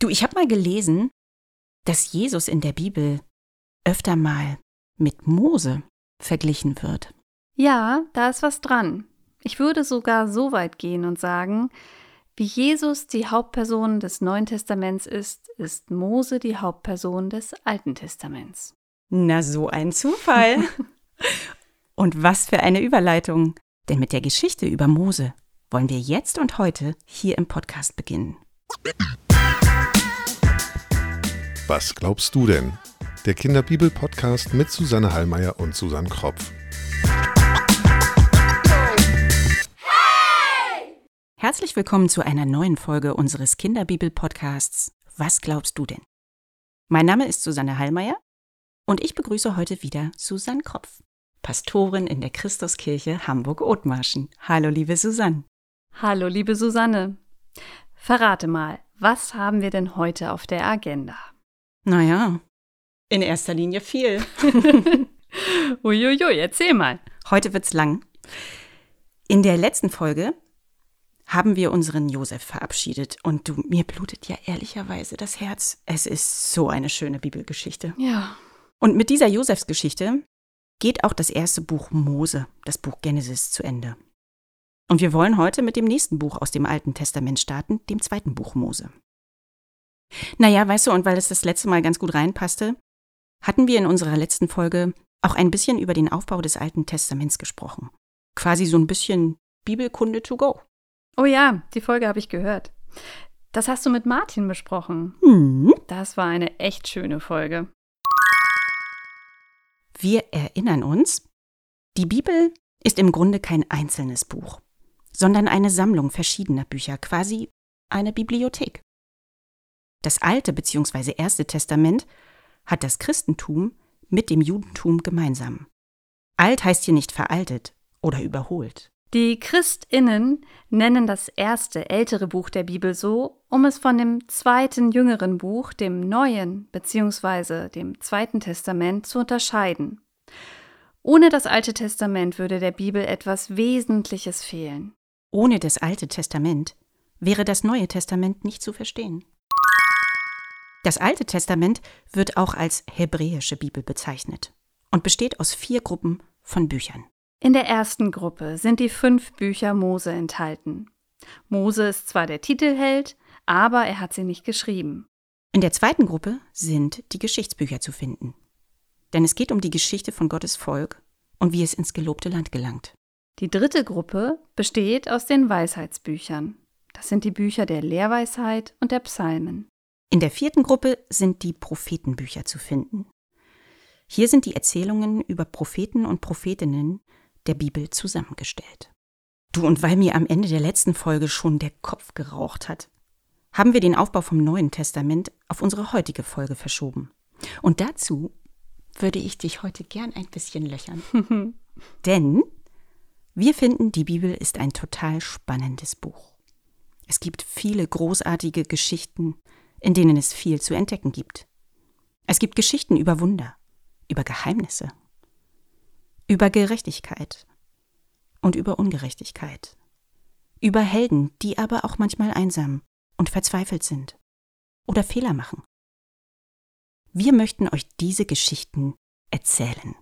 Du, ich habe mal gelesen, dass Jesus in der Bibel öfter mal mit Mose verglichen wird. Ja, da ist was dran. Ich würde sogar so weit gehen und sagen, wie Jesus die Hauptperson des Neuen Testaments ist, ist Mose die Hauptperson des Alten Testaments. Na, so ein Zufall. und was für eine Überleitung. Denn mit der Geschichte über Mose wollen wir jetzt und heute hier im Podcast beginnen. Was glaubst du denn? Der Kinderbibel-Podcast mit Susanne Hallmeier und Susanne Kropf. Herzlich willkommen zu einer neuen Folge unseres Kinderbibel-Podcasts Was glaubst du denn? Mein Name ist Susanne Hallmeier und ich begrüße heute wieder Susanne Kropf, Pastorin in der Christuskirche Hamburg-Othmarschen. Hallo, liebe Susanne. Hallo, liebe Susanne. Verrate mal, was haben wir denn heute auf der Agenda? Naja, in erster Linie viel. Uiuiui, erzähl mal. Heute wird's lang. In der letzten Folge haben wir unseren Josef verabschiedet und du, mir blutet ja ehrlicherweise das Herz. Es ist so eine schöne Bibelgeschichte. Ja. Und mit dieser Josefsgeschichte geht auch das erste Buch Mose, das Buch Genesis, zu Ende. Und wir wollen heute mit dem nächsten Buch aus dem Alten Testament starten, dem zweiten Buch Mose. Naja, weißt du, und weil es das letzte Mal ganz gut reinpasste, hatten wir in unserer letzten Folge auch ein bisschen über den Aufbau des Alten Testaments gesprochen. Quasi so ein bisschen Bibelkunde to go. Oh ja, die Folge habe ich gehört. Das hast du mit Martin besprochen. Hm. Das war eine echt schöne Folge. Wir erinnern uns, die Bibel ist im Grunde kein einzelnes Buch, sondern eine Sammlung verschiedener Bücher, quasi eine Bibliothek. Das Alte bzw. Erste Testament hat das Christentum mit dem Judentum gemeinsam. Alt heißt hier nicht veraltet oder überholt. Die Christinnen nennen das erste ältere Buch der Bibel so, um es von dem zweiten jüngeren Buch, dem Neuen bzw. dem Zweiten Testament zu unterscheiden. Ohne das Alte Testament würde der Bibel etwas Wesentliches fehlen. Ohne das Alte Testament wäre das Neue Testament nicht zu verstehen. Das Alte Testament wird auch als hebräische Bibel bezeichnet und besteht aus vier Gruppen von Büchern. In der ersten Gruppe sind die fünf Bücher Mose enthalten. Mose ist zwar der Titelheld, aber er hat sie nicht geschrieben. In der zweiten Gruppe sind die Geschichtsbücher zu finden. Denn es geht um die Geschichte von Gottes Volk und wie es ins gelobte Land gelangt. Die dritte Gruppe besteht aus den Weisheitsbüchern. Das sind die Bücher der Lehrweisheit und der Psalmen. In der vierten Gruppe sind die Prophetenbücher zu finden. Hier sind die Erzählungen über Propheten und Prophetinnen, der Bibel zusammengestellt. Du, und weil mir am Ende der letzten Folge schon der Kopf geraucht hat, haben wir den Aufbau vom Neuen Testament auf unsere heutige Folge verschoben. Und dazu würde ich dich heute gern ein bisschen löchern. Denn wir finden, die Bibel ist ein total spannendes Buch. Es gibt viele großartige Geschichten, in denen es viel zu entdecken gibt. Es gibt Geschichten über Wunder, über Geheimnisse, über Gerechtigkeit und über Ungerechtigkeit, über Helden, die aber auch manchmal einsam und verzweifelt sind oder Fehler machen. Wir möchten euch diese Geschichten erzählen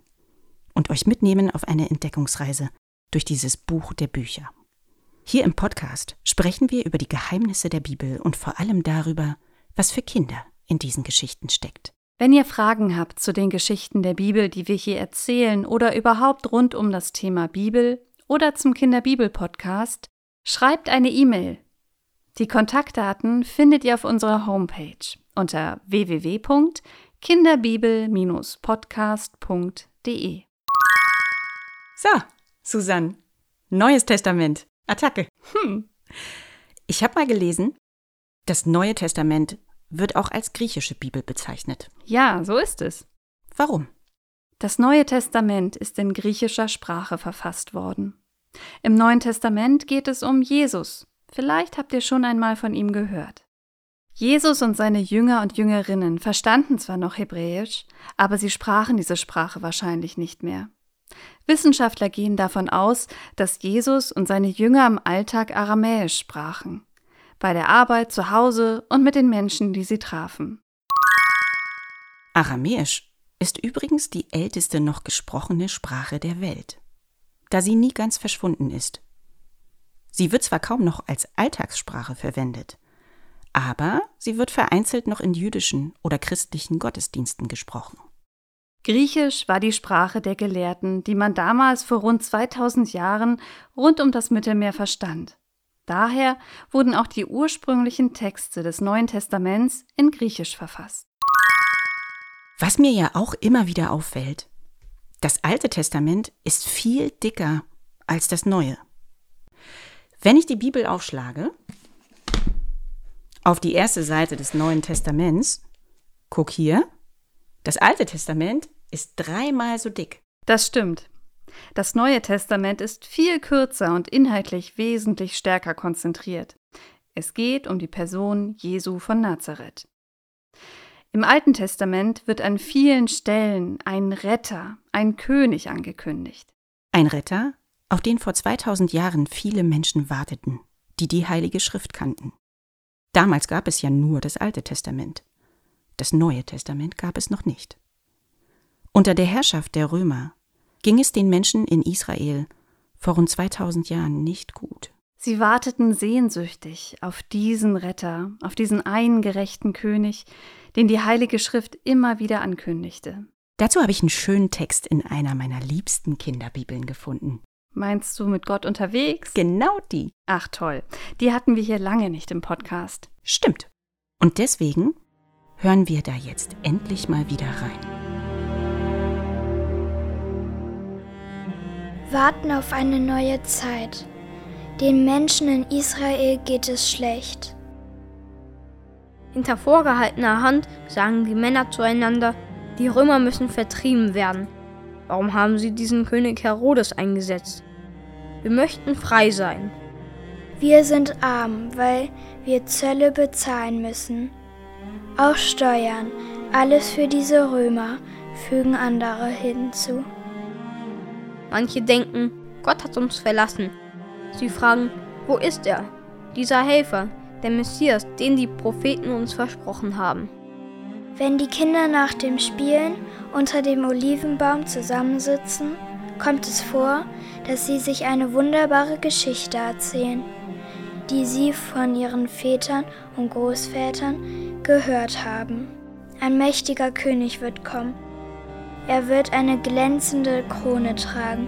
und euch mitnehmen auf eine Entdeckungsreise durch dieses Buch der Bücher. Hier im Podcast sprechen wir über die Geheimnisse der Bibel und vor allem darüber, was für Kinder in diesen Geschichten steckt. Wenn ihr Fragen habt zu den Geschichten der Bibel, die wir hier erzählen oder überhaupt rund um das Thema Bibel oder zum Kinderbibel-Podcast, schreibt eine E-Mail. Die Kontaktdaten findet ihr auf unserer Homepage unter www.kinderbibel-podcast.de. So, Susanne, Neues Testament. Attacke. Hm. Ich habe mal gelesen, das Neue Testament wird auch als griechische Bibel bezeichnet. Ja, so ist es. Warum? Das Neue Testament ist in griechischer Sprache verfasst worden. Im Neuen Testament geht es um Jesus. Vielleicht habt ihr schon einmal von ihm gehört. Jesus und seine Jünger und Jüngerinnen verstanden zwar noch Hebräisch, aber sie sprachen diese Sprache wahrscheinlich nicht mehr. Wissenschaftler gehen davon aus, dass Jesus und seine Jünger im Alltag Aramäisch sprachen. bei der Arbeit, zu Hause und mit den Menschen, die sie trafen. Aramäisch ist übrigens die älteste noch gesprochene Sprache der Welt, da sie nie ganz verschwunden ist. Sie wird zwar kaum noch als Alltagssprache verwendet, aber sie wird vereinzelt noch in jüdischen oder christlichen Gottesdiensten gesprochen. Griechisch war die Sprache der Gelehrten, die man damals vor rund 2000 Jahren rund um das Mittelmeer verstand. Daher wurden auch die ursprünglichen Texte des Neuen Testaments in Griechisch verfasst. Was mir ja auch immer wieder auffällt, das Alte Testament ist viel dicker als das Neue. Wenn ich die Bibel aufschlage, auf die erste Seite des Neuen Testaments, guck hier, das Alte Testament ist dreimal so dick. Das stimmt. Das Neue Testament ist viel kürzer und inhaltlich wesentlich stärker konzentriert. Es geht um die Person Jesu von Nazareth. Im Alten Testament wird an vielen Stellen ein Retter, ein König angekündigt. Ein Retter, auf den vor 2000 Jahren viele Menschen warteten, die die Heilige Schrift kannten. Damals gab es ja nur das Alte Testament. Das Neue Testament gab es noch nicht. Unter der Herrschaft der Römer ging es den Menschen in Israel vor rund 2000 Jahren nicht gut. Sie warteten sehnsüchtig auf diesen Retter, auf diesen einen gerechten König, den die Heilige Schrift immer wieder ankündigte. Dazu habe ich einen schönen Text in einer meiner liebsten Kinderbibeln gefunden. Meinst du mit Gott unterwegs? Genau die. Ach toll, die hatten wir hier lange nicht im Podcast. Stimmt. Und deswegen hören wir da jetzt endlich mal wieder rein. Warten auf eine neue Zeit. Den Menschen in Israel geht es schlecht. Hinter vorgehaltener Hand sagen die Männer zueinander, die Römer müssen vertrieben werden. Warum haben sie diesen König Herodes eingesetzt? Wir möchten frei sein. Wir sind arm, weil wir Zölle bezahlen müssen. Auch Steuern, alles für diese Römer, fügen andere hinzu. Manche denken, Gott hat uns verlassen. Sie fragen, wo ist er? Dieser Helfer, der Messias, den die Propheten uns versprochen haben. Wenn die Kinder nach dem Spielen unter dem Olivenbaum zusammensitzen, kommt es vor, dass sie sich eine wunderbare Geschichte erzählen, die sie von ihren Vätern und Großvätern gehört haben. Ein mächtiger König wird kommen. Er wird eine glänzende Krone tragen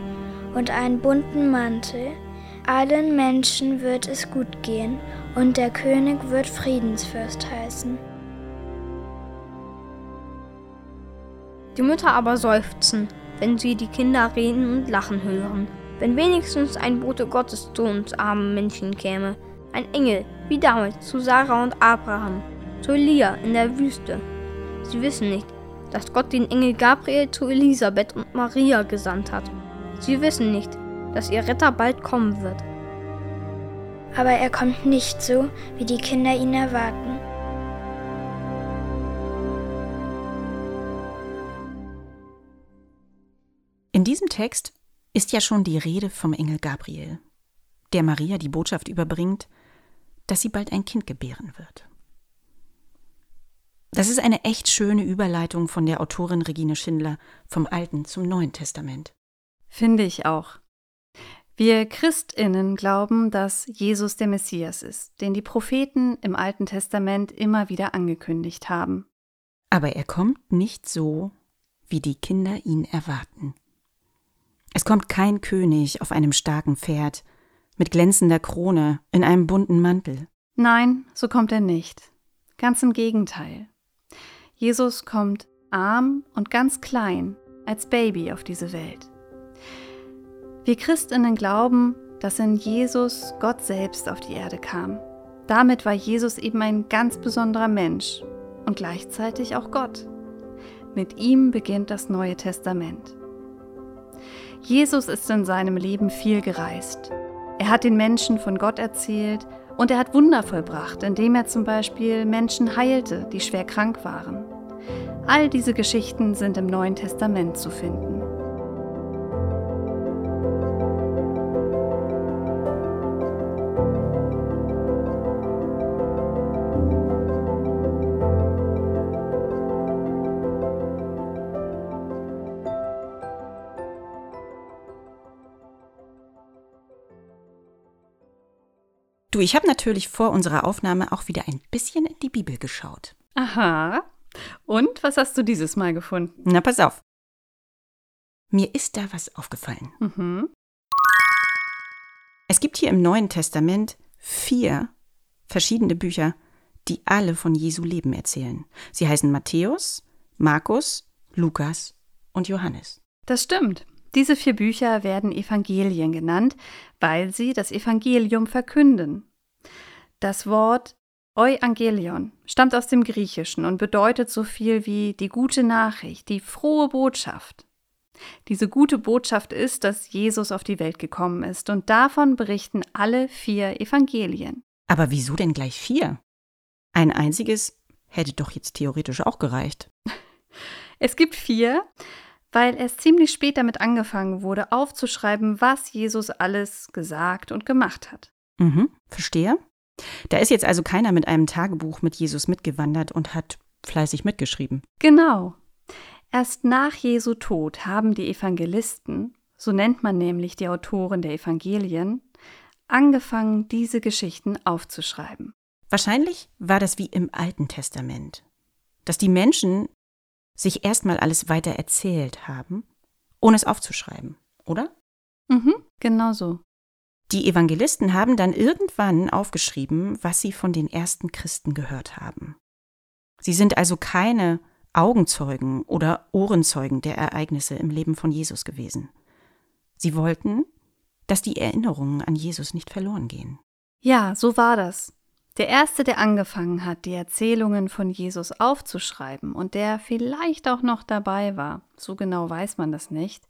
und einen bunten Mantel. Allen Menschen wird es gut gehen und der König wird Friedensfürst heißen. Die Mütter aber seufzen, wenn sie die Kinder reden und lachen hören. Wenn wenigstens ein Bote Gottes zu uns armen Menschen käme, ein Engel, wie damals zu Sarah und Abraham, zu Elia in der Wüste. Sie wissen nicht, dass Gott den Engel Gabriel zu Elisabeth und Maria gesandt hat. Sie wissen nicht, dass ihr Retter bald kommen wird. Aber er kommt nicht so, wie die Kinder ihn erwarten. In diesem Text ist ja schon die Rede vom Engel Gabriel, der Maria die Botschaft überbringt, dass sie bald ein Kind gebären wird. Das ist eine echt schöne Überleitung von der Autorin Regine Schindler vom Alten zum Neuen Testament. Finde ich auch. Wir Christinnen glauben, dass Jesus der Messias ist, den die Propheten im Alten Testament immer wieder angekündigt haben. Aber er kommt nicht so, wie die Kinder ihn erwarten. Es kommt kein König auf einem starken Pferd, mit glänzender Krone, in einem bunten Mantel. Nein, so kommt er nicht. Ganz im Gegenteil. Jesus kommt arm und ganz klein als Baby auf diese Welt. Wir Christinnen glauben, dass in Jesus Gott selbst auf die Erde kam. Damit war Jesus eben ein ganz besonderer Mensch und gleichzeitig auch Gott. Mit ihm beginnt das Neue Testament. Jesus ist in seinem Leben viel gereist. Er hat den Menschen von Gott erzählt und er hat Wunder vollbracht, indem er zum Beispiel Menschen heilte, die schwer krank waren. All diese Geschichten sind im Neuen Testament zu finden. Du, ich habe natürlich vor unserer Aufnahme auch wieder ein bisschen in die Bibel geschaut. Aha. Und was hast du dieses Mal gefunden? Na, pass auf. Mir ist da was aufgefallen. Mhm. Es gibt hier im Neuen Testament vier verschiedene Bücher, die alle von Jesu Leben erzählen. Sie heißen Matthäus, Markus, Lukas und Johannes. Das stimmt. Diese vier Bücher werden Evangelien genannt, weil sie das Evangelium verkünden. Das Wort Euangelion stammt aus dem Griechischen und bedeutet so viel wie die gute Nachricht, die frohe Botschaft. Diese gute Botschaft ist, dass Jesus auf die Welt gekommen ist, und davon berichten alle vier Evangelien. Aber wieso denn gleich vier? Ein einziges hätte doch jetzt theoretisch auch gereicht. Es gibt vier, weil erst ziemlich spät damit angefangen wurde, aufzuschreiben, was Jesus alles gesagt und gemacht hat. Mhm, verstehe. Da ist jetzt also keiner mit einem Tagebuch mit Jesus mitgewandert und hat fleißig mitgeschrieben. Genau. Erst nach Jesu Tod haben die Evangelisten, so nennt man nämlich die Autoren der Evangelien, angefangen, diese Geschichten aufzuschreiben. Wahrscheinlich war das wie im Alten Testament, dass die Menschen sich erstmal alles weiter erzählt haben, ohne es aufzuschreiben, oder? Mhm, genau so. Die Evangelisten haben dann irgendwann aufgeschrieben, was sie von den ersten Christen gehört haben. Sie sind also keine Augenzeugen oder Ohrenzeugen der Ereignisse im Leben von Jesus gewesen. Sie wollten, dass die Erinnerungen an Jesus nicht verloren gehen. Ja, so war das. Der Erste, der angefangen hat, die Erzählungen von Jesus aufzuschreiben und der vielleicht auch noch dabei war, so genau weiß man das nicht,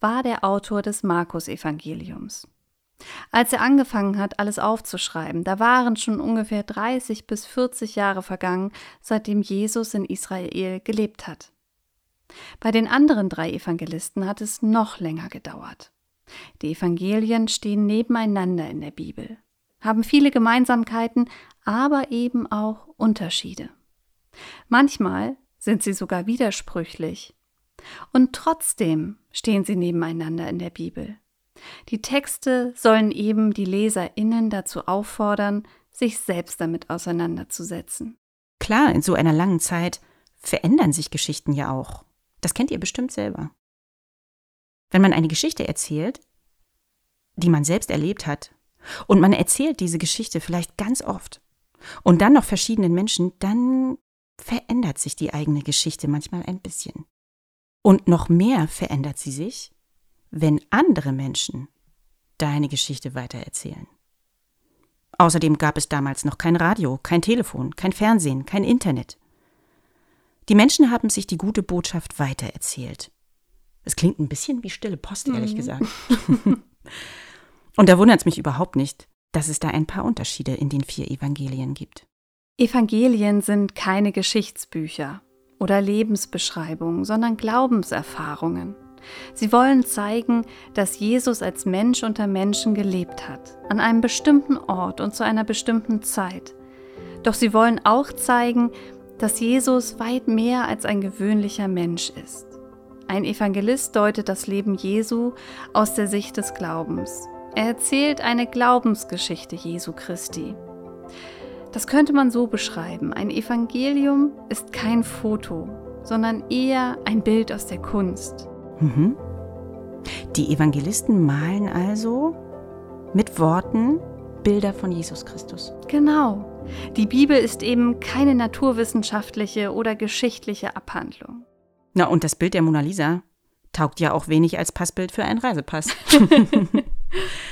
war der Autor des Markus-Evangeliums. Als er angefangen hat, alles aufzuschreiben, da waren schon ungefähr 30 bis 40 Jahre vergangen, seitdem Jesus in Israel gelebt hat. Bei den anderen drei Evangelisten hat es noch länger gedauert. Die Evangelien stehen nebeneinander in der Bibel, haben viele Gemeinsamkeiten, aber eben auch Unterschiede. Manchmal sind sie sogar widersprüchlich. Und trotzdem stehen sie nebeneinander in der Bibel. Die Texte sollen eben die Leserinnen dazu auffordern, sich selbst damit auseinanderzusetzen. Klar, in so einer langen Zeit verändern sich Geschichten ja auch. Das kennt ihr bestimmt selber. Wenn man eine Geschichte erzählt, die man selbst erlebt hat, und man erzählt diese Geschichte vielleicht ganz oft und dann noch verschiedenen Menschen, dann verändert sich die eigene Geschichte manchmal ein bisschen. Und noch mehr verändert sie sich, wenn andere Menschen deine Geschichte weitererzählen. Außerdem gab es damals noch kein Radio, kein Telefon, kein Fernsehen, kein Internet. Die Menschen haben sich die gute Botschaft weitererzählt. Es klingt ein bisschen wie stille Post, ehrlich mhm. gesagt. Und da wundert es mich überhaupt nicht, dass es da ein paar Unterschiede in den vier Evangelien gibt. Evangelien sind keine Geschichtsbücher oder Lebensbeschreibungen, sondern Glaubenserfahrungen. Sie wollen zeigen, dass Jesus als Mensch unter Menschen gelebt hat, an einem bestimmten Ort und zu einer bestimmten Zeit. Doch sie wollen auch zeigen, dass Jesus weit mehr als ein gewöhnlicher Mensch ist. Ein Evangelist deutet das Leben Jesu aus der Sicht des Glaubens. Er erzählt eine Glaubensgeschichte Jesu Christi. Das könnte man so beschreiben. Ein Evangelium ist kein Foto, sondern eher ein Bild aus der Kunst. Mhm. Die Evangelisten malen also mit Worten Bilder von Jesus Christus. Genau. Die Bibel ist eben keine naturwissenschaftliche oder geschichtliche Abhandlung. Na, und das Bild der Mona Lisa taugt ja auch wenig als Passbild für einen Reisepass.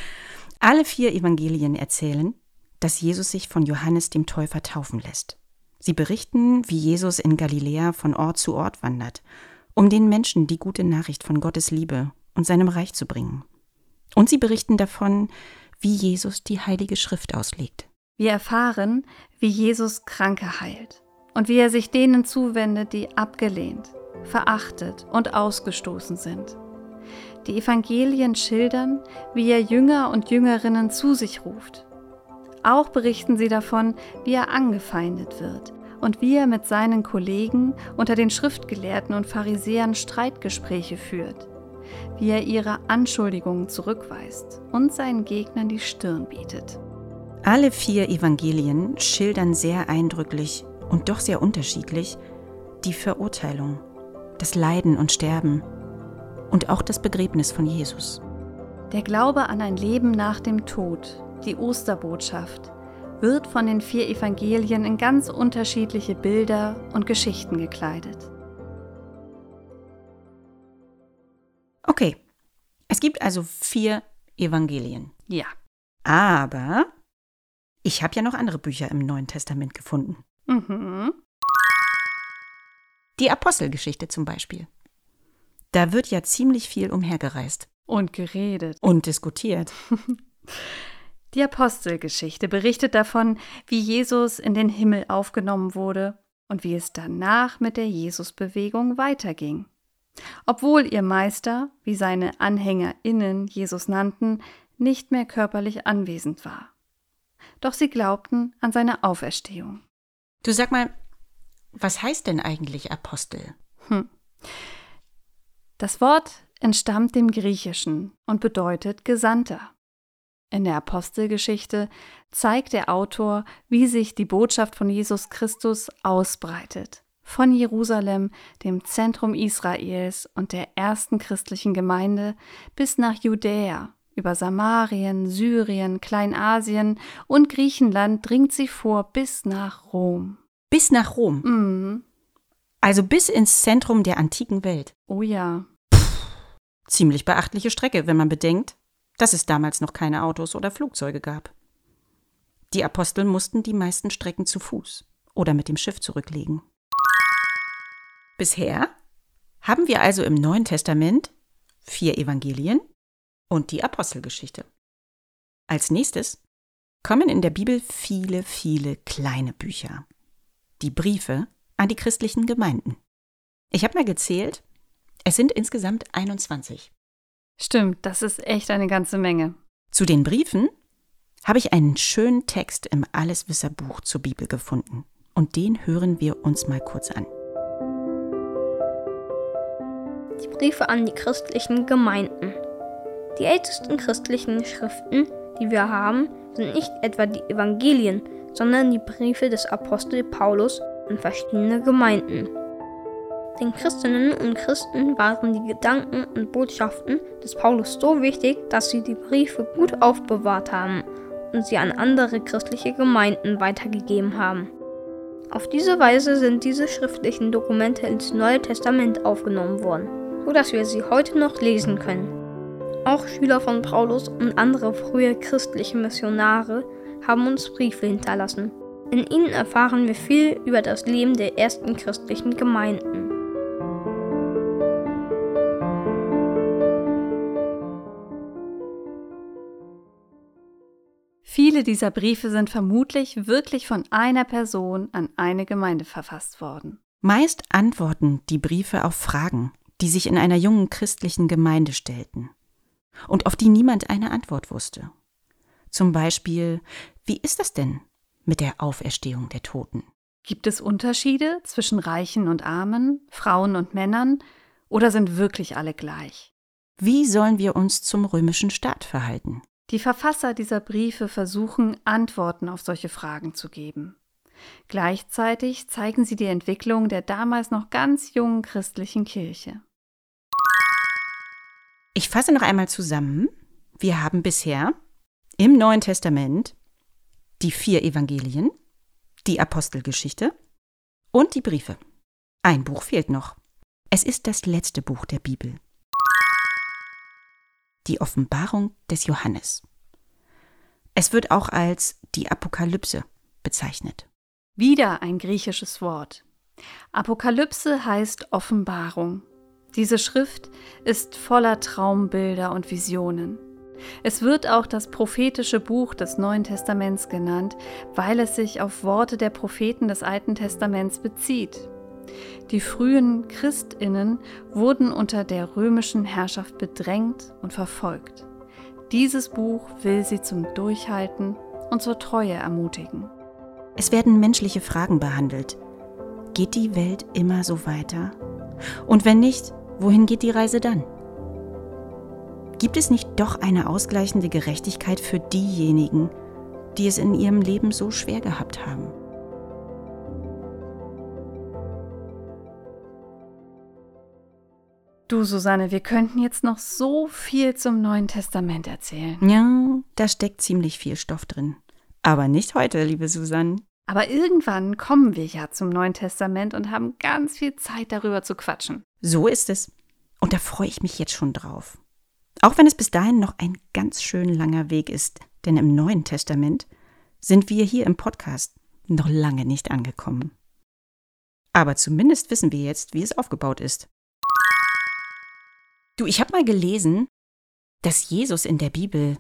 Alle vier Evangelien erzählen, dass Jesus sich von Johannes dem Täufer taufen lässt. Sie berichten, wie Jesus in Galiläa von Ort zu Ort wandert um den Menschen die gute Nachricht von Gottes Liebe und seinem Reich zu bringen. Und sie berichten davon, wie Jesus die Heilige Schrift auslegt. Wir erfahren, wie Jesus Kranke heilt und wie er sich denen zuwendet, die abgelehnt, verachtet und ausgestoßen sind. Die Evangelien schildern, wie er Jünger und Jüngerinnen zu sich ruft. Auch berichten sie davon, wie er angefeindet wird, und wie er mit seinen Kollegen unter den Schriftgelehrten und Pharisäern Streitgespräche führt, wie er ihre Anschuldigungen zurückweist und seinen Gegnern die Stirn bietet. Alle vier Evangelien schildern sehr eindrücklich und doch sehr unterschiedlich die Verurteilung, das Leiden und Sterben und auch das Begräbnis von Jesus. Der Glaube an ein Leben nach dem Tod, die Osterbotschaft, wird von den vier Evangelien in ganz unterschiedliche Bilder und Geschichten gekleidet. Okay, es gibt also vier Evangelien. Ja. Aber ich habe ja noch andere Bücher im Neuen Testament gefunden. Mhm. Die Apostelgeschichte zum Beispiel. Da wird ja ziemlich viel umhergereist. Und geredet. Und diskutiert. Die Apostelgeschichte berichtet davon, wie Jesus in den Himmel aufgenommen wurde und wie es danach mit der Jesusbewegung weiterging. Obwohl ihr Meister, wie seine AnhängerInnen Jesus nannten, nicht mehr körperlich anwesend war. Doch sie glaubten an seine Auferstehung. Du sag mal, was heißt denn eigentlich Apostel? Hm. Das Wort entstammt dem Griechischen und bedeutet Gesandter. In der Apostelgeschichte zeigt der Autor, wie sich die Botschaft von Jesus Christus ausbreitet. Von Jerusalem, dem Zentrum Israels und der ersten christlichen Gemeinde, bis nach Judäa, über Samarien, Syrien, Kleinasien und Griechenland dringt sie vor bis nach Rom. Bis nach Rom? Mhm. Also bis ins Zentrum der antiken Welt. Oh ja. Ziemlich beachtliche Strecke, wenn man bedenkt, dass es damals noch keine Autos oder Flugzeuge gab. Die Apostel mussten die meisten Strecken zu Fuß oder mit dem Schiff zurücklegen. Bisher haben wir also im Neuen Testament vier Evangelien und die Apostelgeschichte. Als nächstes kommen in der Bibel viele, viele kleine Bücher. Die Briefe an die christlichen Gemeinden. Ich habe mal gezählt, es sind insgesamt 21. Stimmt, das ist echt eine ganze Menge. Zu den Briefen habe ich einen schönen Text im Alleswisserbuch zur Bibel gefunden. Und den hören wir uns mal kurz an. Die Briefe an die christlichen Gemeinden. Die ältesten christlichen Schriften, die wir haben, sind nicht etwa die Evangelien, sondern die Briefe des Apostel Paulus an verschiedene Gemeinden. Den Christinnen und Christen waren die Gedanken und Botschaften des Paulus so wichtig, dass sie die Briefe gut aufbewahrt haben und sie an andere christliche Gemeinden weitergegeben haben. Auf diese Weise sind diese schriftlichen Dokumente ins Neue Testament aufgenommen worden, so dass wir sie heute noch lesen können. Auch Schüler von Paulus und andere frühe christliche Missionare haben uns Briefe hinterlassen. In ihnen erfahren wir viel über das Leben der ersten christlichen Gemeinden. Viele dieser Briefe sind vermutlich wirklich von einer Person an eine Gemeinde verfasst worden. Meist antworten die Briefe auf Fragen, die sich in einer jungen christlichen Gemeinde stellten und auf die niemand eine Antwort wusste. Zum Beispiel, wie ist das denn mit der Auferstehung der Toten? Gibt es Unterschiede zwischen Reichen und Armen, Frauen und Männern, oder sind wirklich alle gleich? Wie sollen wir uns zum römischen Staat verhalten? Die Verfasser dieser Briefe versuchen, Antworten auf solche Fragen zu geben. Gleichzeitig zeigen sie die Entwicklung der damals noch ganz jungen christlichen Kirche. Ich fasse noch einmal zusammen. Wir haben bisher im Neuen Testament die vier Evangelien, die Apostelgeschichte und die Briefe. Ein Buch fehlt noch. Es ist das letzte Buch der Bibel die Offenbarung des Johannes. Es wird auch als die Apokalypse bezeichnet. Wieder ein griechisches Wort. Apokalypse heißt Offenbarung. Diese Schrift ist voller Traumbilder und Visionen. Es wird auch das prophetische Buch des Neuen Testaments genannt, weil es sich auf Worte der Propheten des Alten Testaments bezieht. Die frühen Christinnen wurden unter der römischen Herrschaft bedrängt und verfolgt. Dieses Buch will sie zum Durchhalten und zur Treue ermutigen. Es werden menschliche Fragen behandelt. Geht die Welt immer so weiter? Und wenn nicht, wohin geht die Reise dann? Gibt es nicht doch eine ausgleichende Gerechtigkeit für diejenigen, die es in ihrem Leben so schwer gehabt haben. Du, Susanne, wir könnten jetzt noch so viel zum Neuen Testament erzählen. Ja, da steckt ziemlich viel Stoff drin. Aber nicht heute, liebe Susanne. Aber irgendwann kommen wir ja zum Neuen Testament und haben ganz viel Zeit darüber zu quatschen. So ist es. Und da freue ich mich jetzt schon drauf. Auch wenn es bis dahin noch ein ganz schön langer Weg ist, denn im Neuen Testament sind wir hier im Podcast noch lange nicht angekommen. Aber zumindest wissen wir jetzt, wie es aufgebaut ist. Du, ich habe mal gelesen, dass Jesus in der Bibel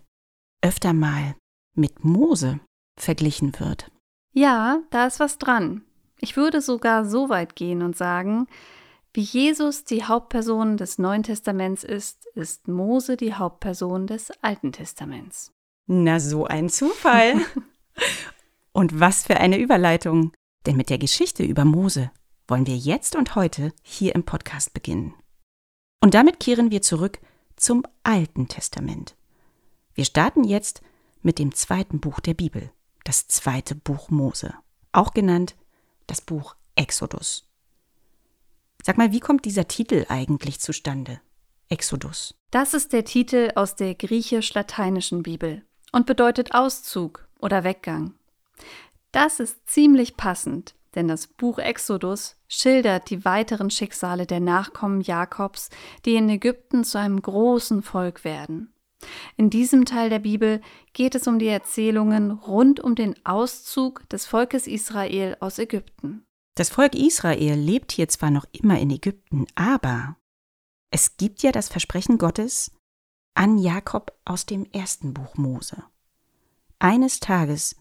öfter mal mit Mose verglichen wird. Ja, da ist was dran. Ich würde sogar so weit gehen und sagen, wie Jesus die Hauptperson des Neuen Testaments ist, ist Mose die Hauptperson des Alten Testaments. Na, so ein Zufall. und was für eine Überleitung. Denn mit der Geschichte über Mose wollen wir jetzt und heute hier im Podcast beginnen. Und damit kehren wir zurück zum Alten Testament. Wir starten jetzt mit dem zweiten Buch der Bibel, das zweite Buch Mose, auch genannt das Buch Exodus. Sag mal, wie kommt dieser Titel eigentlich zustande? Exodus. Das ist der Titel aus der griechisch-lateinischen Bibel und bedeutet Auszug oder Weggang. Das ist ziemlich passend, denn das Buch Exodus schildert die weiteren Schicksale der Nachkommen Jakobs, die in Ägypten zu einem großen Volk werden. In diesem Teil der Bibel geht es um die Erzählungen rund um den Auszug des Volkes Israel aus Ägypten. Das Volk Israel lebt hier zwar noch immer in Ägypten, aber es gibt ja das Versprechen Gottes an Jakob aus dem ersten Buch Mose. Eines Tages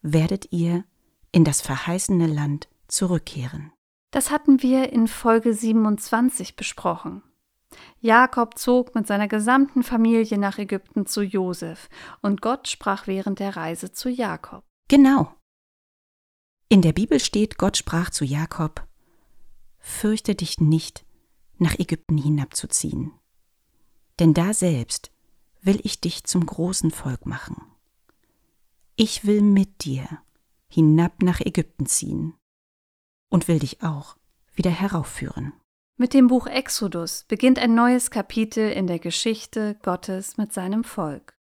werdet ihr in das verheißene Land zurückkehren. Das hatten wir in Folge 27 besprochen. Jakob zog mit seiner gesamten Familie nach Ägypten zu Josef, und Gott sprach während der Reise zu Jakob. Genau. In der Bibel steht, Gott sprach zu Jakob, Fürchte dich nicht, nach Ägypten hinabzuziehen, denn da selbst will ich dich zum großen Volk machen. Ich will mit dir hinab nach Ägypten ziehen und will dich auch wieder heraufführen. Mit dem Buch Exodus beginnt ein neues Kapitel in der Geschichte Gottes mit seinem Volk.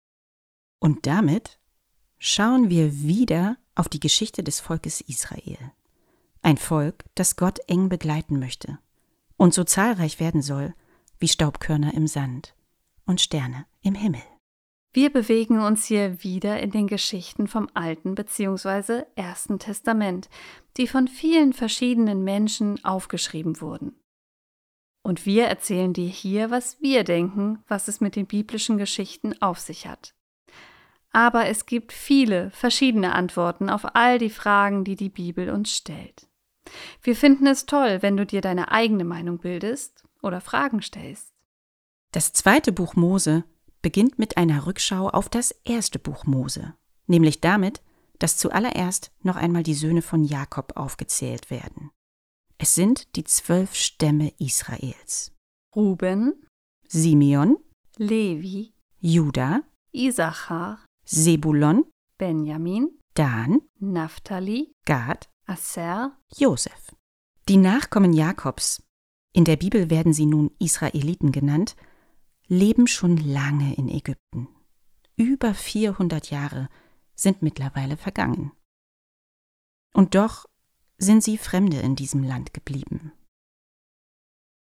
Und damit schauen wir wieder auf die Geschichte des Volkes Israel. Ein Volk, das Gott eng begleiten möchte und so zahlreich werden soll wie Staubkörner im Sand und Sterne im Himmel. Wir bewegen uns hier wieder in den Geschichten vom Alten bzw. Ersten Testament, die von vielen verschiedenen Menschen aufgeschrieben wurden. Und wir erzählen dir hier, was wir denken, was es mit den biblischen Geschichten auf sich hat. Aber es gibt viele verschiedene Antworten auf all die Fragen, die die Bibel uns stellt. Wir finden es toll, wenn du dir deine eigene Meinung bildest oder Fragen stellst. Das zweite Buch Mose beginnt mit einer Rückschau auf das erste Buch Mose, nämlich damit, dass zuallererst noch einmal die Söhne von Jakob aufgezählt werden. Es sind die zwölf Stämme Israels. Ruben, Simeon, Levi, Juda, Isachar, Sebulon, Benjamin, Dan, Naphtali, Gad, Aser, Josef. Die Nachkommen Jakobs, in der Bibel werden sie nun Israeliten genannt, leben schon lange in Ägypten. Über 400 Jahre sind mittlerweile vergangen. Und doch sind sie Fremde in diesem Land geblieben.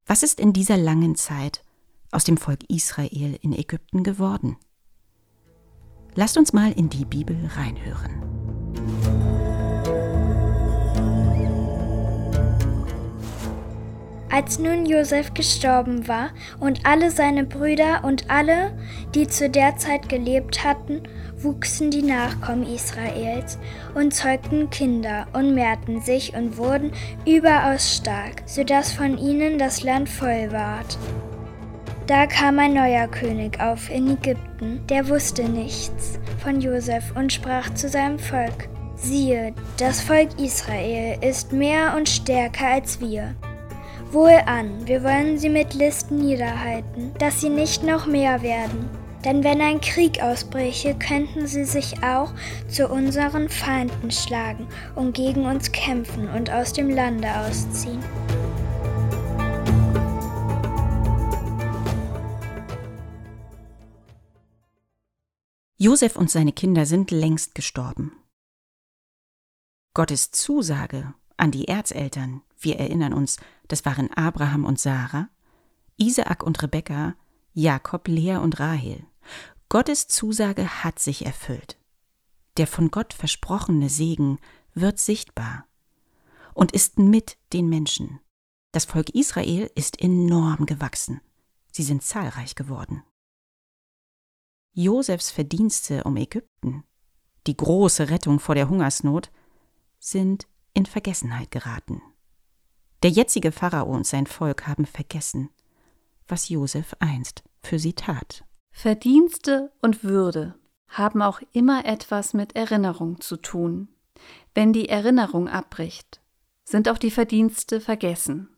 Was ist in dieser langen Zeit aus dem Volk Israel in Ägypten geworden? Lasst uns mal in die Bibel reinhören. Als nun Josef gestorben war und alle seine Brüder und alle, die zu der Zeit gelebt hatten, wuchsen die Nachkommen Israels und zeugten Kinder und mehrten sich und wurden überaus stark, so dass von ihnen das Land voll ward. Da kam ein neuer König auf in Ägypten, der wusste nichts von Josef und sprach zu seinem Volk: Siehe, das Volk Israel ist mehr und stärker als wir. Wohlan, wir wollen sie mit Listen niederhalten, dass sie nicht noch mehr werden. Denn wenn ein Krieg ausbräche, könnten sie sich auch zu unseren Feinden schlagen und gegen uns kämpfen und aus dem Lande ausziehen. Josef und seine Kinder sind längst gestorben. Gottes Zusage an die Erzeltern, wir erinnern uns, das waren Abraham und Sarah, Isaak und Rebekka, Jakob, Lea und Rahel. Gottes Zusage hat sich erfüllt. Der von Gott versprochene Segen wird sichtbar und ist mit den Menschen. Das Volk Israel ist enorm gewachsen. Sie sind zahlreich geworden. Josefs Verdienste um Ägypten, die große Rettung vor der Hungersnot, sind in Vergessenheit geraten. Der jetzige Pharao und sein Volk haben vergessen, was Josef einst für sie tat. Verdienste und Würde haben auch immer etwas mit Erinnerung zu tun. Wenn die Erinnerung abbricht, sind auch die Verdienste vergessen.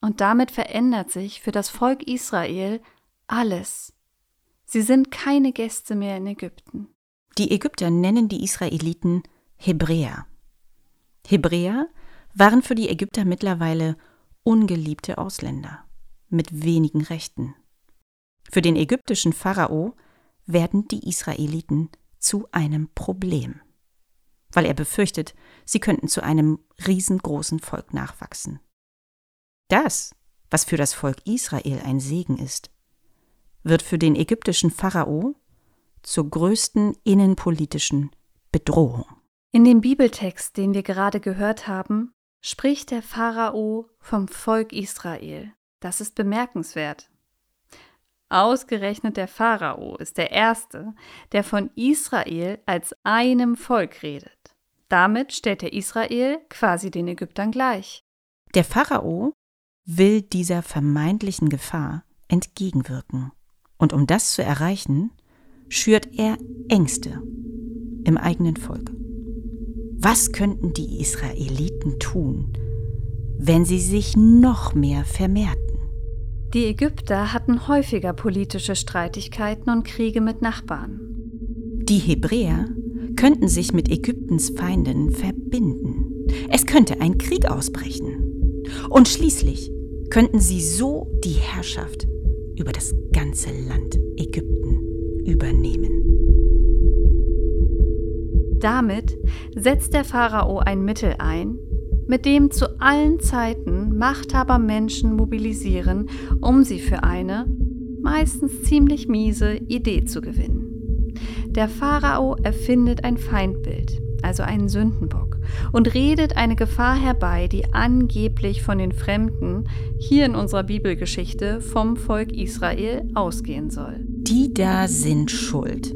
Und damit verändert sich für das Volk Israel alles. Sie sind keine Gäste mehr in Ägypten. Die Ägypter nennen die Israeliten Hebräer. Hebräer waren für die Ägypter mittlerweile ungeliebte Ausländer mit wenigen Rechten. Für den ägyptischen Pharao werden die Israeliten zu einem Problem, weil er befürchtet, sie könnten zu einem riesengroßen Volk nachwachsen. Das, was für das Volk Israel ein Segen ist, wird für den ägyptischen Pharao zur größten innenpolitischen Bedrohung. In dem Bibeltext, den wir gerade gehört haben, spricht der Pharao vom Volk Israel. Das ist bemerkenswert. Ausgerechnet der Pharao ist der Erste, der von Israel als einem Volk redet. Damit stellt er Israel quasi den Ägyptern gleich. Der Pharao will dieser vermeintlichen Gefahr entgegenwirken. Und um das zu erreichen, schürt er Ängste im eigenen Volk. Was könnten die Israeliten tun, wenn sie sich noch mehr vermehrten? Die Ägypter hatten häufiger politische Streitigkeiten und Kriege mit Nachbarn. Die Hebräer könnten sich mit Ägyptens Feinden verbinden. Es könnte ein Krieg ausbrechen. Und schließlich könnten sie so die Herrschaft über das ganze Land Ägypten übernehmen. Damit setzt der Pharao ein Mittel ein, mit dem zu allen Zeiten Machthaber Menschen mobilisieren, um sie für eine, meistens ziemlich miese, Idee zu gewinnen. Der Pharao erfindet ein Feindbild, also einen Sündenbock, und redet eine Gefahr herbei, die angeblich von den Fremden, hier in unserer Bibelgeschichte, vom Volk Israel ausgehen soll. Die da sind schuld.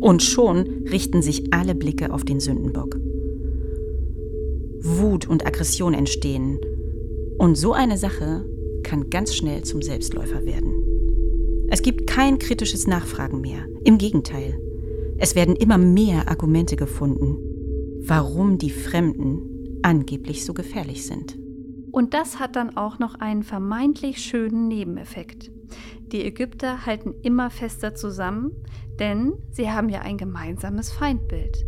Und schon richten sich alle Blicke auf den Sündenbock. Wut und Aggression entstehen. Und so eine Sache kann ganz schnell zum Selbstläufer werden. Es gibt kein kritisches Nachfragen mehr. Im Gegenteil. Es werden immer mehr Argumente gefunden, warum die Fremden angeblich so gefährlich sind. Und das hat dann auch noch einen vermeintlich schönen Nebeneffekt. Die Ägypter halten immer fester zusammen, denn sie haben ja ein gemeinsames Feindbild.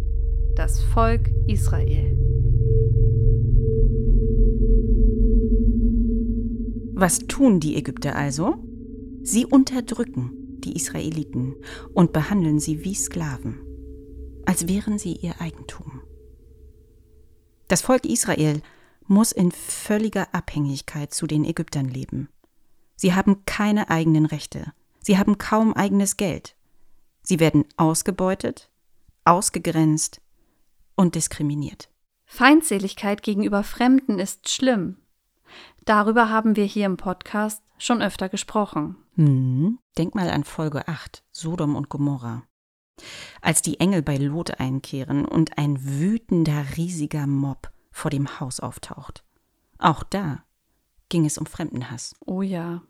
Das Volk Israel. Was tun die Ägypter also? Sie unterdrücken die Israeliten und behandeln sie wie Sklaven, als wären sie ihr Eigentum. Das Volk Israel muss in völliger Abhängigkeit zu den Ägyptern leben. Sie haben keine eigenen Rechte, sie haben kaum eigenes Geld. Sie werden ausgebeutet, ausgegrenzt und diskriminiert. Feindseligkeit gegenüber Fremden ist schlimm. Darüber haben wir hier im Podcast schon öfter gesprochen. Hm, denk mal an Folge 8, Sodom und Gomorra. Als die Engel bei Lot einkehren und ein wütender, riesiger Mob vor dem Haus auftaucht. Auch da ging es um Fremdenhass. Oh ja.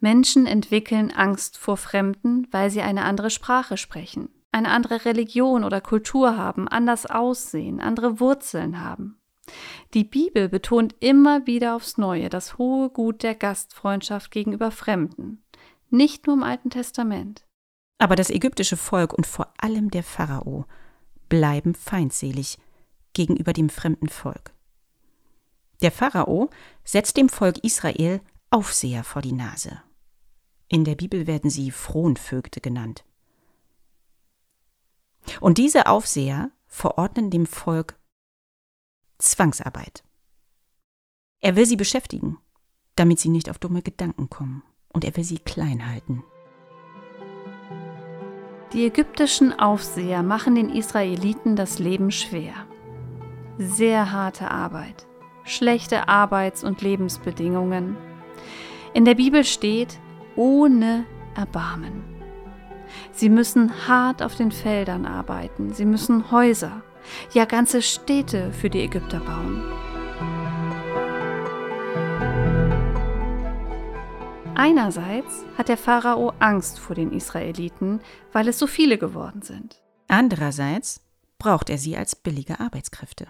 Menschen entwickeln Angst vor Fremden, weil sie eine andere Sprache sprechen, eine andere Religion oder Kultur haben, anders aussehen, andere Wurzeln haben. Die Bibel betont immer wieder aufs Neue das hohe Gut der Gastfreundschaft gegenüber Fremden, nicht nur im Alten Testament. Aber das ägyptische Volk und vor allem der Pharao bleiben feindselig gegenüber dem fremden Volk. Der Pharao setzt dem Volk Israel Aufseher vor die Nase. In der Bibel werden sie Fronvögte genannt. Und diese Aufseher verordnen dem Volk Zwangsarbeit. Er will sie beschäftigen, damit sie nicht auf dumme Gedanken kommen, und er will sie klein halten. Die ägyptischen Aufseher machen den Israeliten das Leben schwer. Sehr harte Arbeit, schlechte Arbeits- und Lebensbedingungen. In der Bibel steht ohne Erbarmen. Sie müssen hart auf den Feldern arbeiten, sie müssen Häuser, ja ganze Städte für die Ägypter bauen. Einerseits hat der Pharao Angst vor den Israeliten, weil es so viele geworden sind. Andererseits braucht er sie als billige Arbeitskräfte.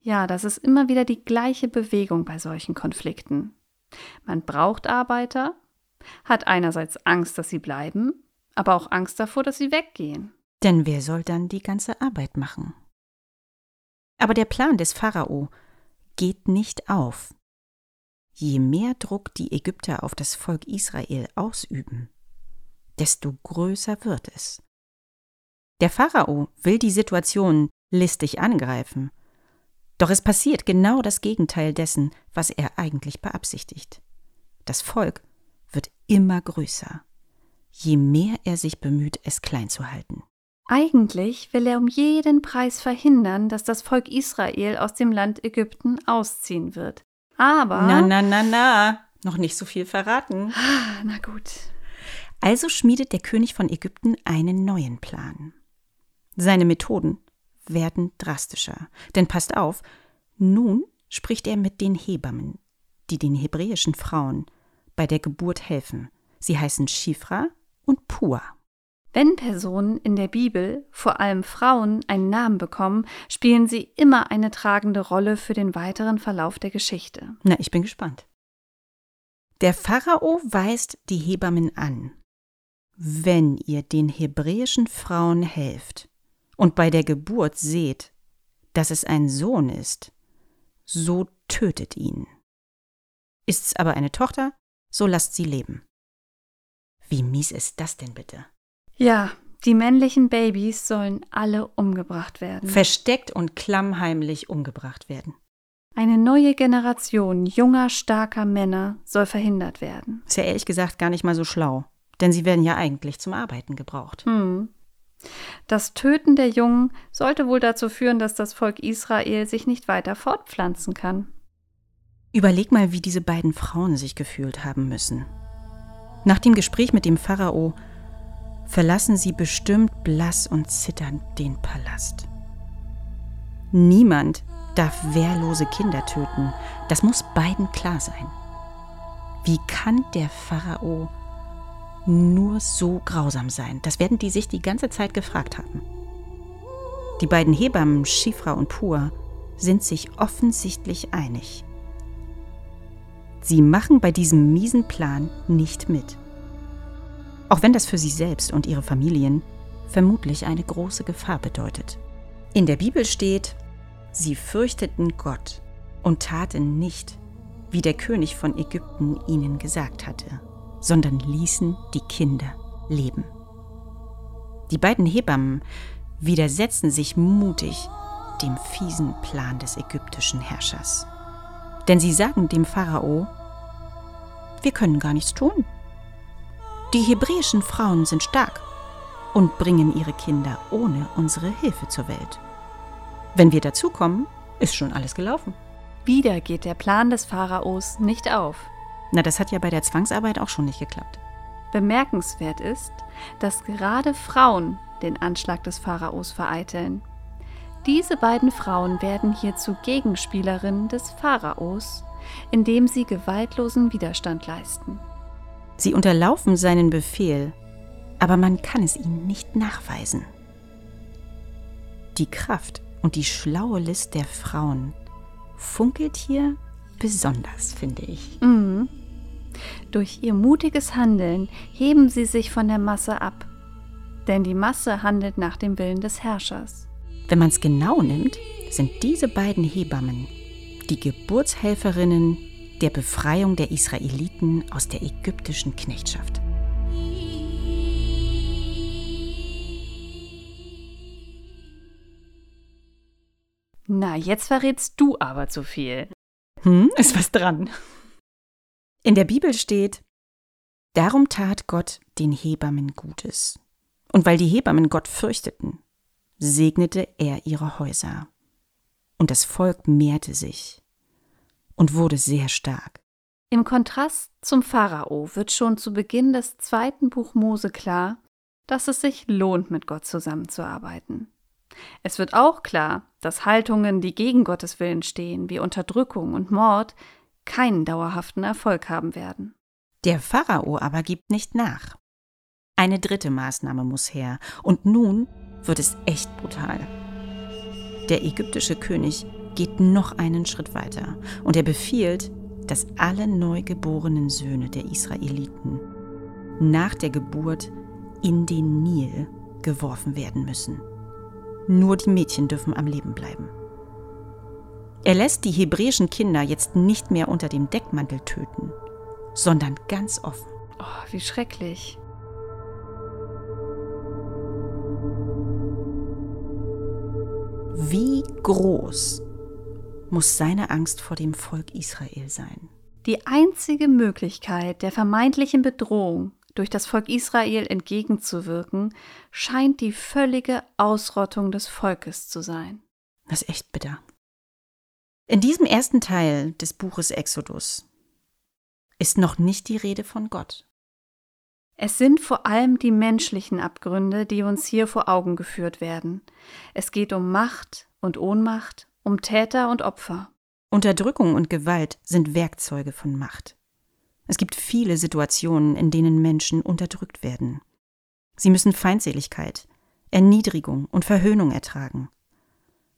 Ja, das ist immer wieder die gleiche Bewegung bei solchen Konflikten. Man braucht Arbeiter, hat einerseits Angst, dass sie bleiben, aber auch Angst davor, dass sie weggehen. Denn wer soll dann die ganze Arbeit machen? Aber der Plan des Pharao geht nicht auf. Je mehr Druck die Ägypter auf das Volk Israel ausüben, desto größer wird es. Der Pharao will die Situation listig angreifen, doch es passiert genau das Gegenteil dessen, was er eigentlich beabsichtigt. Das Volk wird immer größer, je mehr er sich bemüht, es klein zu halten. Eigentlich will er um jeden Preis verhindern, dass das Volk Israel aus dem Land Ägypten ausziehen wird. Aber. Na, na, na, na, noch nicht so viel verraten. Ah, na gut. Also schmiedet der König von Ägypten einen neuen Plan. Seine Methoden werden drastischer. Denn passt auf, nun spricht er mit den Hebammen, die den hebräischen Frauen bei der Geburt helfen. Sie heißen Shifra und Pua. Wenn Personen in der Bibel, vor allem Frauen, einen Namen bekommen, spielen sie immer eine tragende Rolle für den weiteren Verlauf der Geschichte. Na, ich bin gespannt. Der Pharao weist die Hebammen an. Wenn ihr den hebräischen Frauen helft und bei der Geburt seht, dass es ein Sohn ist, so tötet ihn. Ist's aber eine Tochter, so lasst sie leben. Wie mies ist das denn bitte? Ja, die männlichen Babys sollen alle umgebracht werden. Versteckt und klammheimlich umgebracht werden. Eine neue Generation junger, starker Männer soll verhindert werden. Ist ja ehrlich gesagt gar nicht mal so schlau, denn sie werden ja eigentlich zum Arbeiten gebraucht. Hm. Das Töten der Jungen sollte wohl dazu führen, dass das Volk Israel sich nicht weiter fortpflanzen kann. Überleg mal, wie diese beiden Frauen sich gefühlt haben müssen. Nach dem Gespräch mit dem Pharao verlassen sie bestimmt blass und zitternd den Palast. Niemand darf wehrlose Kinder töten, das muss beiden klar sein. Wie kann der Pharao nur so grausam sein? Das werden die sich die ganze Zeit gefragt haben. Die beiden Hebammen, Schifra und Pur, sind sich offensichtlich einig. Sie machen bei diesem miesen Plan nicht mit. Auch wenn das für sie selbst und ihre Familien vermutlich eine große Gefahr bedeutet. In der Bibel steht, sie fürchteten Gott und taten nicht, wie der König von Ägypten ihnen gesagt hatte sondern ließen die Kinder leben. Die beiden Hebammen widersetzen sich mutig dem fiesen Plan des ägyptischen Herrschers. Denn sie sagen dem Pharao, wir können gar nichts tun. Die hebräischen Frauen sind stark und bringen ihre Kinder ohne unsere Hilfe zur Welt. Wenn wir dazukommen, ist schon alles gelaufen. Wieder geht der Plan des Pharaos nicht auf. Na, das hat ja bei der Zwangsarbeit auch schon nicht geklappt. Bemerkenswert ist, dass gerade Frauen den Anschlag des Pharaos vereiteln. Diese beiden Frauen werden hier zu Gegenspielerinnen des Pharaos, indem sie gewaltlosen Widerstand leisten. Sie unterlaufen seinen Befehl, aber man kann es ihnen nicht nachweisen. Die Kraft und die schlaue List der Frauen funkelt hier besonders, finde ich. Mhm. Durch ihr mutiges Handeln heben sie sich von der Masse ab. Denn die Masse handelt nach dem Willen des Herrschers. Wenn man es genau nimmt, sind diese beiden Hebammen die Geburtshelferinnen der Befreiung der Israeliten aus der ägyptischen Knechtschaft. Na, jetzt verrätst du aber zu viel. Hm, ist was dran. In der Bibel steht, darum tat Gott den Hebammen Gutes. Und weil die Hebammen Gott fürchteten, segnete er ihre Häuser. Und das Volk mehrte sich und wurde sehr stark. Im Kontrast zum Pharao wird schon zu Beginn des zweiten Buch Mose klar, dass es sich lohnt, mit Gott zusammenzuarbeiten. Es wird auch klar, dass Haltungen, die gegen Gottes Willen stehen, wie Unterdrückung und Mord, keinen dauerhaften Erfolg haben werden. Der Pharao aber gibt nicht nach. Eine dritte Maßnahme muss her, und nun wird es echt brutal. Der ägyptische König geht noch einen Schritt weiter und er befiehlt, dass alle neugeborenen Söhne der Israeliten nach der Geburt in den Nil geworfen werden müssen. Nur die Mädchen dürfen am Leben bleiben. Er lässt die hebräischen Kinder jetzt nicht mehr unter dem Deckmantel töten, sondern ganz offen. Oh, wie schrecklich. Wie groß muss seine Angst vor dem Volk Israel sein? Die einzige Möglichkeit der vermeintlichen Bedrohung durch das Volk Israel entgegenzuwirken, scheint die völlige Ausrottung des Volkes zu sein. Das ist echt bitter. In diesem ersten Teil des Buches Exodus ist noch nicht die Rede von Gott. Es sind vor allem die menschlichen Abgründe, die uns hier vor Augen geführt werden. Es geht um Macht und Ohnmacht, um Täter und Opfer. Unterdrückung und Gewalt sind Werkzeuge von Macht. Es gibt viele Situationen, in denen Menschen unterdrückt werden. Sie müssen Feindseligkeit, Erniedrigung und Verhöhnung ertragen.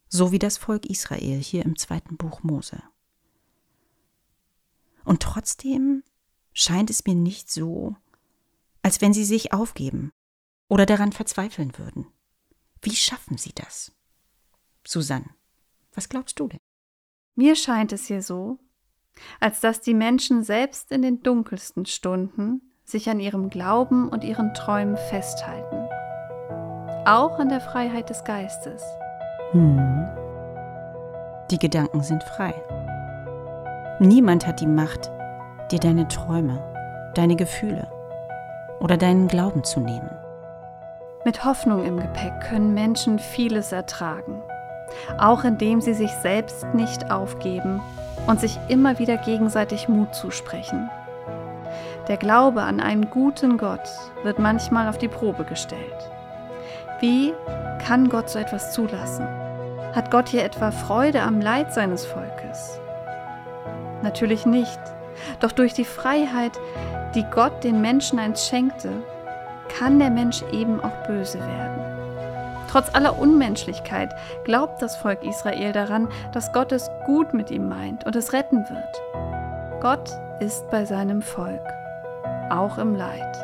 So wie das Volk Israel hier im zweiten Buch Mose. Und trotzdem scheint es mir nicht so, als wenn sie sich aufgeben oder daran verzweifeln würden. Wie schaffen sie das? Susanne, was glaubst du denn? Mir scheint es hier so, als dass die Menschen selbst in den dunkelsten Stunden sich an ihrem Glauben und ihren Träumen festhalten. Auch an der Freiheit des Geistes. Hm. Die Gedanken sind frei. Niemand hat die Macht, dir deine Träume, deine Gefühle oder deinen Glauben zu nehmen. Mit Hoffnung im Gepäck können Menschen vieles ertragen, auch indem sie sich selbst nicht aufgeben und sich immer wieder gegenseitig Mut zusprechen. Der Glaube an einen guten Gott wird manchmal auf die Probe gestellt. Wie kann Gott so etwas zulassen? Hat Gott hier etwa Freude am Leid seines Volkes? Natürlich nicht. Doch durch die Freiheit, die Gott den Menschen einst schenkte, kann der Mensch eben auch böse werden. Trotz aller Unmenschlichkeit glaubt das Volk Israel daran, dass Gott es gut mit ihm meint und es retten wird. Gott ist bei seinem Volk, auch im Leid.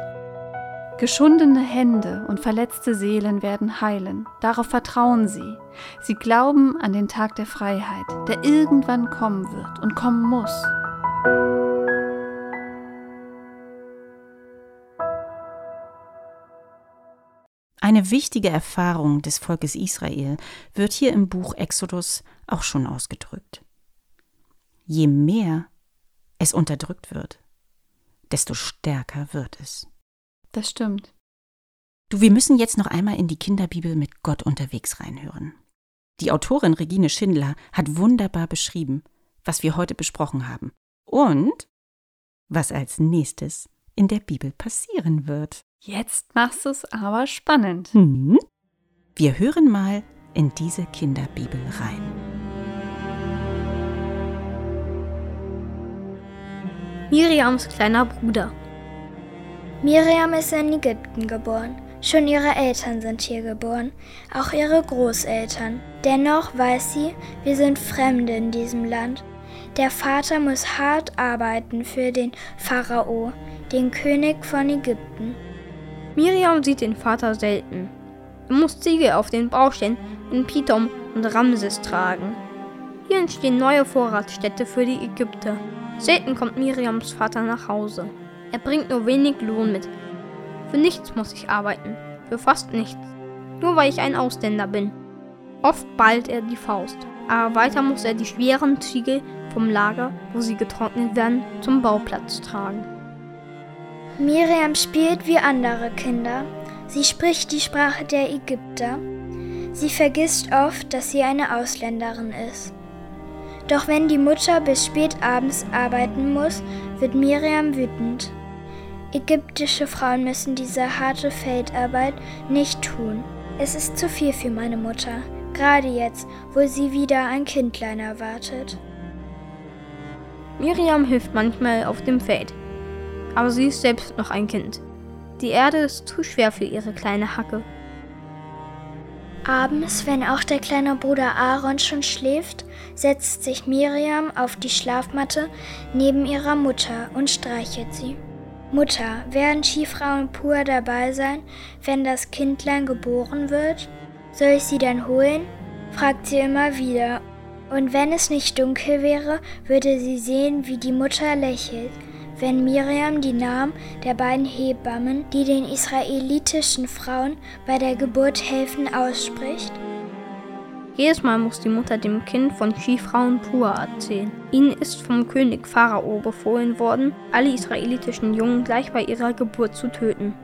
Geschundene Hände und verletzte Seelen werden heilen. Darauf vertrauen sie. Sie glauben an den Tag der Freiheit, der irgendwann kommen wird und kommen muss. Eine wichtige Erfahrung des Volkes Israel wird hier im Buch Exodus auch schon ausgedrückt. Je mehr es unterdrückt wird, desto stärker wird es. Das stimmt. Du, wir müssen jetzt noch einmal in die Kinderbibel mit Gott unterwegs reinhören. Die Autorin Regine Schindler hat wunderbar beschrieben, was wir heute besprochen haben und was als nächstes in der Bibel passieren wird. Jetzt machst du es aber spannend. Hm? Wir hören mal in diese Kinderbibel rein. Miriams kleiner Bruder. Miriam ist in Ägypten geboren. Schon ihre Eltern sind hier geboren, auch ihre Großeltern. Dennoch weiß sie, wir sind Fremde in diesem Land. Der Vater muss hart arbeiten für den Pharao, den König von Ägypten. Miriam sieht den Vater selten. Er muss Ziegel auf den Baustellen in Pithom und Ramses tragen. Hier entstehen neue Vorratsstädte für die Ägypter. Selten kommt Miriams Vater nach Hause. Er bringt nur wenig Lohn mit. Für nichts muss ich arbeiten, für fast nichts. Nur weil ich ein Ausländer bin. Oft ballt er die Faust, aber weiter muss er die schweren Ziegel vom Lager, wo sie getrocknet werden, zum Bauplatz tragen. Miriam spielt wie andere Kinder. Sie spricht die Sprache der Ägypter. Sie vergisst oft, dass sie eine Ausländerin ist. Doch wenn die Mutter bis spät abends arbeiten muss, wird Miriam wütend. Ägyptische Frauen müssen diese harte Feldarbeit nicht tun. Es ist zu viel für meine Mutter, gerade jetzt, wo sie wieder ein Kindlein erwartet. Miriam hilft manchmal auf dem Feld, aber sie ist selbst noch ein Kind. Die Erde ist zu schwer für ihre kleine Hacke. Abends, wenn auch der kleine Bruder Aaron schon schläft, setzt sich Miriam auf die Schlafmatte neben ihrer Mutter und streichelt sie. Mutter, werden Skifrau und Pur dabei sein, wenn das Kindlein geboren wird? Soll ich sie dann holen? fragt sie immer wieder. Und wenn es nicht dunkel wäre, würde sie sehen, wie die Mutter lächelt, wenn Miriam die Namen der beiden Hebammen, die den israelitischen Frauen bei der Geburt helfen, ausspricht? Jedes Mal muss die Mutter dem Kind von Skifrauen Pur erzählen. Ihnen ist vom König Pharao befohlen worden, alle israelitischen Jungen gleich bei ihrer Geburt zu töten.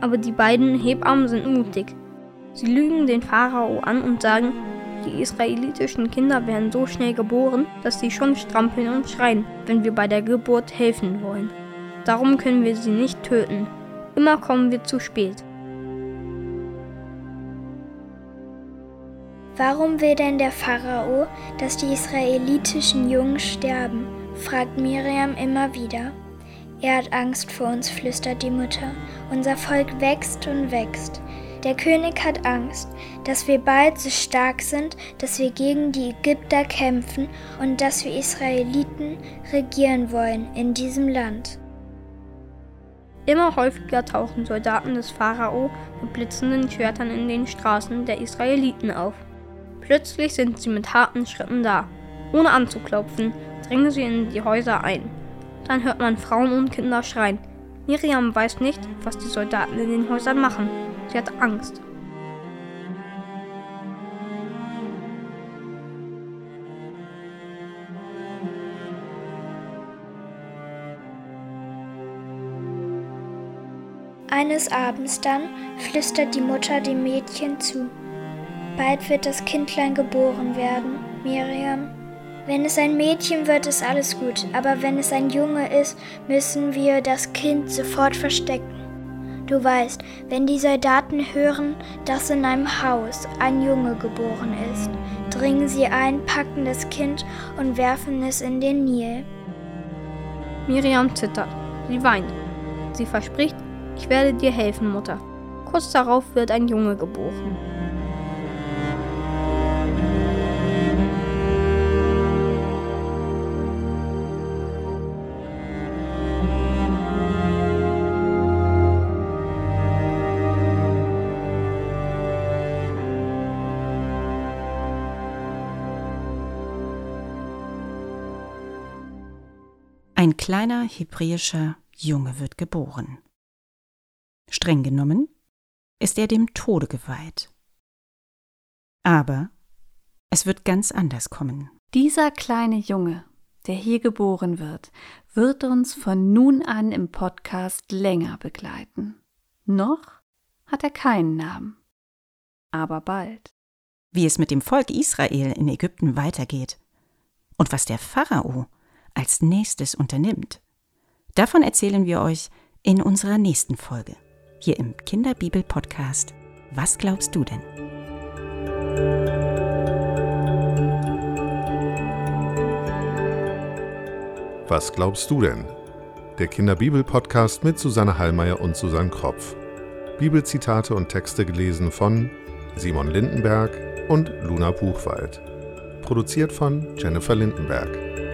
Aber die beiden Hebammen sind mutig. Sie lügen den Pharao an und sagen, die israelitischen Kinder werden so schnell geboren, dass sie schon strampeln und schreien, wenn wir bei der Geburt helfen wollen. Darum können wir sie nicht töten. Immer kommen wir zu spät. Warum will denn der Pharao, dass die israelitischen Jungen sterben? fragt Miriam immer wieder. Er hat Angst vor uns, flüstert die Mutter. Unser Volk wächst und wächst. Der König hat Angst, dass wir bald so stark sind, dass wir gegen die Ägypter kämpfen und dass wir Israeliten regieren wollen in diesem Land. Immer häufiger tauchen Soldaten des Pharao mit blitzenden Schwertern in den Straßen der Israeliten auf. Plötzlich sind sie mit harten Schritten da. Ohne anzuklopfen, dringen sie in die Häuser ein. Dann hört man Frauen und Kinder schreien. Miriam weiß nicht, was die Soldaten in den Häusern machen. Sie hat Angst. Eines Abends dann flüstert die Mutter dem Mädchen zu. Bald wird das Kindlein geboren werden, Miriam. Wenn es ein Mädchen wird, ist alles gut, aber wenn es ein Junge ist, müssen wir das Kind sofort verstecken. Du weißt, wenn die Soldaten hören, dass in einem Haus ein Junge geboren ist, dringen sie ein, packen das Kind und werfen es in den Nil. Miriam zittert. Sie weint. Sie verspricht, ich werde dir helfen, Mutter. Kurz darauf wird ein Junge geboren. Ein kleiner hebräischer Junge wird geboren. Streng genommen ist er dem Tode geweiht. Aber es wird ganz anders kommen. Dieser kleine Junge, der hier geboren wird, wird uns von nun an im Podcast länger begleiten. Noch hat er keinen Namen. Aber bald. Wie es mit dem Volk Israel in Ägypten weitergeht und was der Pharao als nächstes unternimmt. Davon erzählen wir euch in unserer nächsten Folge, hier im Kinderbibel-Podcast. Was glaubst du denn? Was glaubst du denn? Der Kinderbibel-Podcast mit Susanne Hallmeier und Susanne Kropf. Bibelzitate und Texte gelesen von Simon Lindenberg und Luna Buchwald. Produziert von Jennifer Lindenberg.